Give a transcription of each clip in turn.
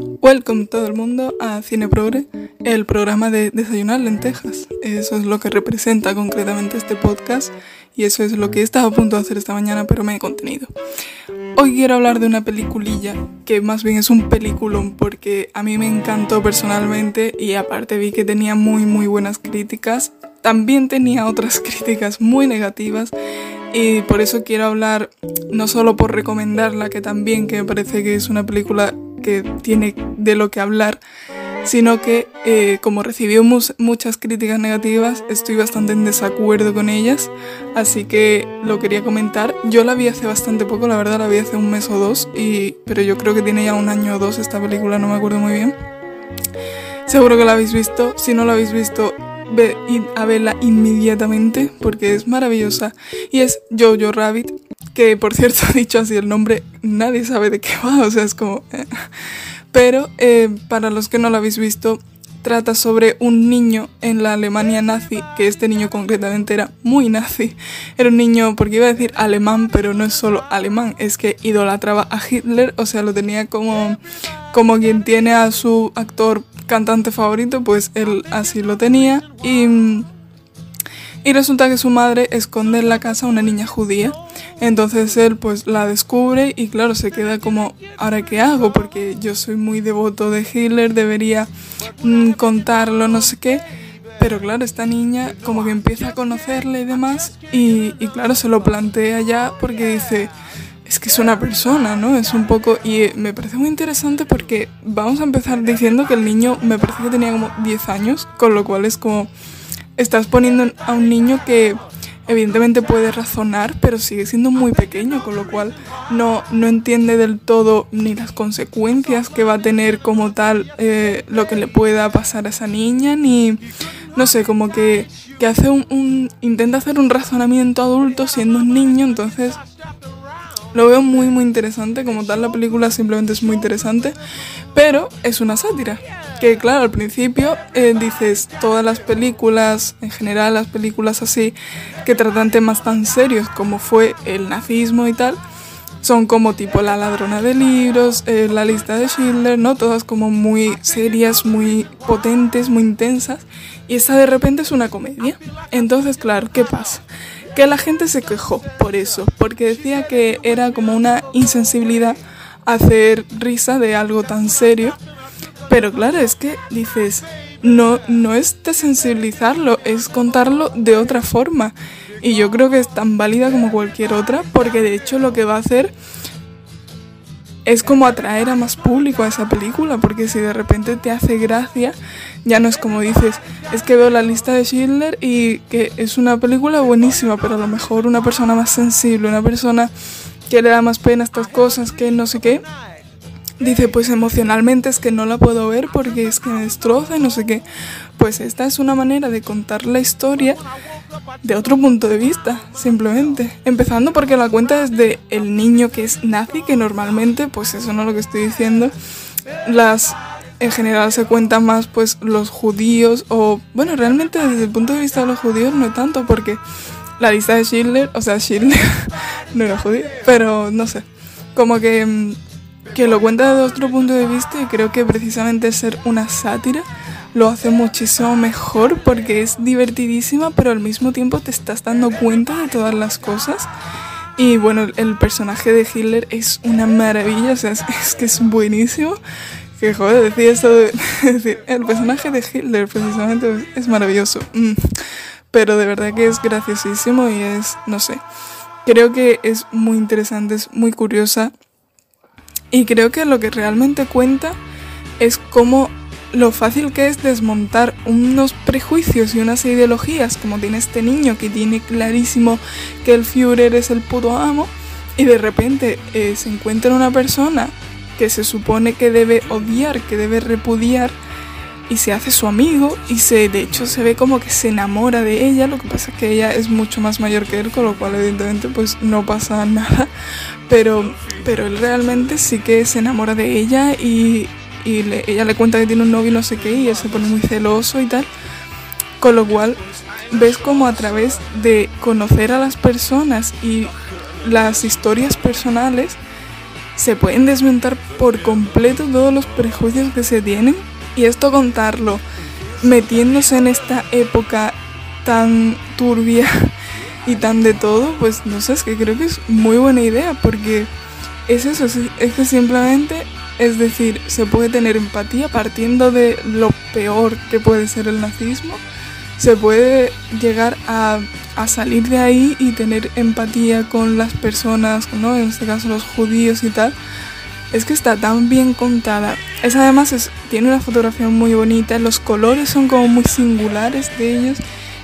Welcome todo el mundo a Cine Progre, el programa de desayunar lentejas. Eso es lo que representa concretamente este podcast y eso es lo que he estado a punto de hacer esta mañana, pero me he contenido. Hoy quiero hablar de una peliculilla que más bien es un peliculón porque a mí me encantó personalmente y aparte vi que tenía muy muy buenas críticas. También tenía otras críticas muy negativas y por eso quiero hablar no solo por recomendarla, que también que me parece que es una película que tiene de lo que hablar, sino que eh, como recibió muchas críticas negativas, estoy bastante en desacuerdo con ellas, así que lo quería comentar. Yo la vi hace bastante poco, la verdad la vi hace un mes o dos, y, pero yo creo que tiene ya un año o dos esta película, no me acuerdo muy bien. Seguro que la habéis visto, si no la habéis visto, ve a verla inmediatamente porque es maravillosa y es Jojo Rabbit que por cierto dicho así el nombre nadie sabe de qué va o sea es como eh. pero eh, para los que no lo habéis visto trata sobre un niño en la Alemania nazi que este niño concretamente era muy nazi era un niño porque iba a decir alemán pero no es solo alemán es que idolatraba a Hitler o sea lo tenía como como quien tiene a su actor cantante favorito, pues él así lo tenía. Y, y resulta que su madre esconde en la casa a una niña judía. Entonces él pues la descubre y claro, se queda como, ¿ahora qué hago? Porque yo soy muy devoto de Hitler, debería mm, contarlo, no sé qué. Pero claro, esta niña como que empieza a conocerle y demás y, y claro, se lo plantea ya porque dice, es que es una persona, ¿no? Es un poco... Y eh, me parece muy interesante porque vamos a empezar diciendo que el niño me parece que tenía como 10 años, con lo cual es como... Estás poniendo a un niño que evidentemente puede razonar, pero sigue siendo muy pequeño, con lo cual no, no entiende del todo ni las consecuencias que va a tener como tal eh, lo que le pueda pasar a esa niña, ni, no sé, como que, que hace un, un, intenta hacer un razonamiento adulto siendo un niño, entonces lo veo muy muy interesante, como tal la película simplemente es muy interesante, pero es una sátira. Que claro, al principio eh, dices todas las películas, en general las películas así, que tratan temas tan serios como fue el nazismo y tal, son como tipo La ladrona de libros, eh, La lista de Schindler, ¿no? Todas como muy serias, muy potentes, muy intensas. Y esta de repente es una comedia. Entonces, claro, ¿qué pasa? que la gente se quejó por eso, porque decía que era como una insensibilidad hacer risa de algo tan serio. Pero claro, es que dices, no, no es desensibilizarlo, es contarlo de otra forma. Y yo creo que es tan válida como cualquier otra, porque de hecho lo que va a hacer es como atraer a más público a esa película, porque si de repente te hace gracia, ya no es como dices, es que veo la lista de Schindler y que es una película buenísima, pero a lo mejor una persona más sensible, una persona que le da más pena estas cosas, que no sé qué, dice, pues emocionalmente es que no la puedo ver porque es que me destroza y no sé qué. Pues esta es una manera de contar la historia de otro punto de vista, simplemente. Empezando porque la cuenta es de el niño que es nazi, que normalmente, pues eso no es lo que estoy diciendo, las en general se cuentan más pues los judíos o bueno, realmente desde el punto de vista de los judíos no tanto porque la lista de Schindler, o sea, Schindler no era judío, pero no sé, como que mm, que lo cuenta desde otro punto de vista y creo que precisamente ser una sátira lo hace muchísimo mejor porque es divertidísima, pero al mismo tiempo te estás dando cuenta de todas las cosas. Y bueno, el personaje de Hitler es una maravilla, o sea, es, que es buenísimo. Que joder, decir esto de, decir, el personaje de Hitler precisamente es maravilloso. Mm. Pero de verdad que es graciosísimo y es, no sé, creo que es muy interesante, es muy curiosa. Y creo que lo que realmente cuenta es cómo lo fácil que es desmontar unos prejuicios y unas ideologías, como tiene este niño que tiene clarísimo que el Führer es el puto amo, y de repente eh, se encuentra una persona que se supone que debe odiar, que debe repudiar, y se hace su amigo, y se, de hecho se ve como que se enamora de ella, lo que pasa es que ella es mucho más mayor que él, con lo cual evidentemente pues no pasa nada, pero, pero él realmente sí que se enamora de ella y y ella le cuenta que tiene un novio y no sé qué y él se pone muy celoso y tal. Con lo cual ves como a través de conocer a las personas y las historias personales se pueden desmontar por completo todos los prejuicios que se tienen y esto contarlo metiéndose en esta época tan turbia y tan de todo, pues no sé, es que creo que es muy buena idea porque es eso, es que simplemente, es decir, se puede tener empatía partiendo de lo peor que puede ser el nazismo, se puede llegar a, salir de ahí y tener empatía con las personas, ¿no? en este caso los judíos y tal. Es que está tan bien contada. Es además es, tiene una fotografía muy bonita, los colores son como muy singulares de ellos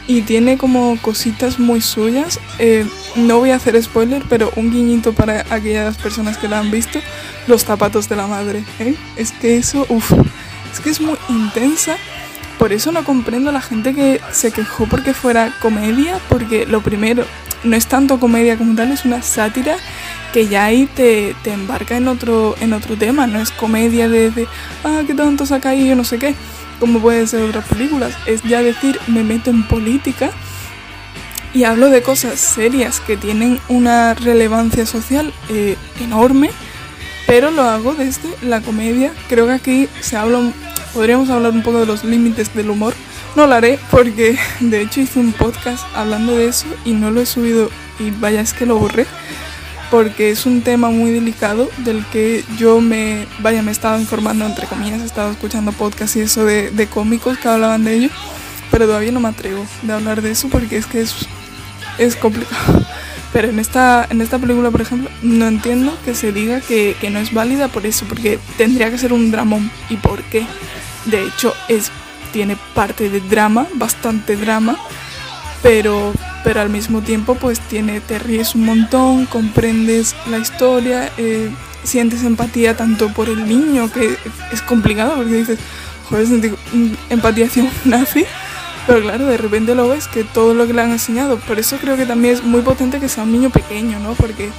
y tiene como cositas muy suyas. Eh, no voy a hacer spoiler, pero un guiñito para aquellas personas que la han visto, los zapatos de la madre. ¿eh? Es que eso, uff, es que es muy intensa. Por eso no comprendo a la gente que se quejó porque fuera comedia, porque lo primero, no es tanto comedia como tal, es una sátira que ya ahí te, te embarca en otro, en otro tema, no es comedia de, ah, qué tonto saca ahí, yo no sé qué como pueden ser otras películas. Es ya decir, me meto en política y hablo de cosas serias que tienen una relevancia social eh, enorme, pero lo hago desde la comedia. Creo que aquí se habla, podríamos hablar un poco de los límites del humor. No lo haré porque de hecho hice un podcast hablando de eso y no lo he subido y vaya es que lo borré porque es un tema muy delicado del que yo me, vaya, me he estado informando, entre comillas, he estado escuchando podcasts y eso de, cómicos que hablaban de ello, pero todavía no me atrevo de hablar de eso porque es que es, es complicado. Pero en esta, en esta película, por ejemplo, no entiendo que se diga que, que no es válida por eso, porque tendría que ser un dramón. ¿Y por qué? De hecho, es, tiene parte de drama, bastante drama, pero pero al mismo tiempo pues tiene, te ríes un montón, comprendes la historia, eh, sientes empatía tanto por el niño, que es complicado porque dices, joder, sentir empatía hacia un nazi, pero claro, de repente lo ves que todo lo que le han enseñado, por eso creo que también es muy potente que sea un niño pequeño, ¿no? Porque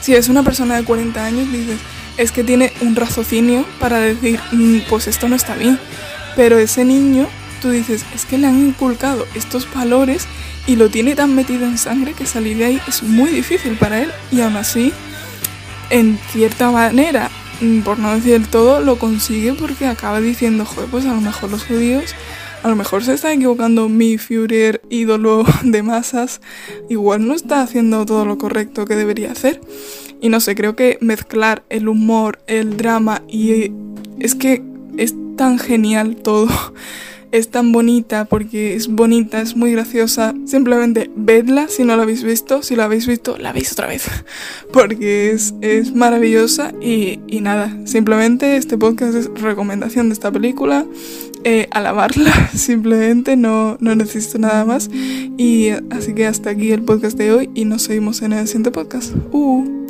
si es una persona de 40 años, dices, es que tiene un raciocinio para decir, mm, pues esto no está bien, pero ese niño, tú dices, es que le han inculcado estos valores y lo tiene tan metido en sangre que salir de ahí es muy difícil para él y aún así, en cierta manera, mm, por no decir el todo, lo consigue porque acaba diciendo, joder, pues a lo mejor los judíos, a lo mejor se está equivocando mi Führer, ídolo de masas, igual no está haciendo todo lo correcto que debería hacer. Y no sé, creo que mezclar el humor, el drama y es que es tan genial todo es tan bonita porque es bonita, es muy graciosa. Simplemente vedla si no la habéis visto. Si la habéis visto, la veis otra vez. Porque es, es maravillosa y, y, nada, simplemente este podcast es recomendación de esta película. Eh, alabarla, simplemente no, no necesito nada más. Y así que hasta aquí el podcast de hoy y nos seguimos en el siguiente podcast. Uh.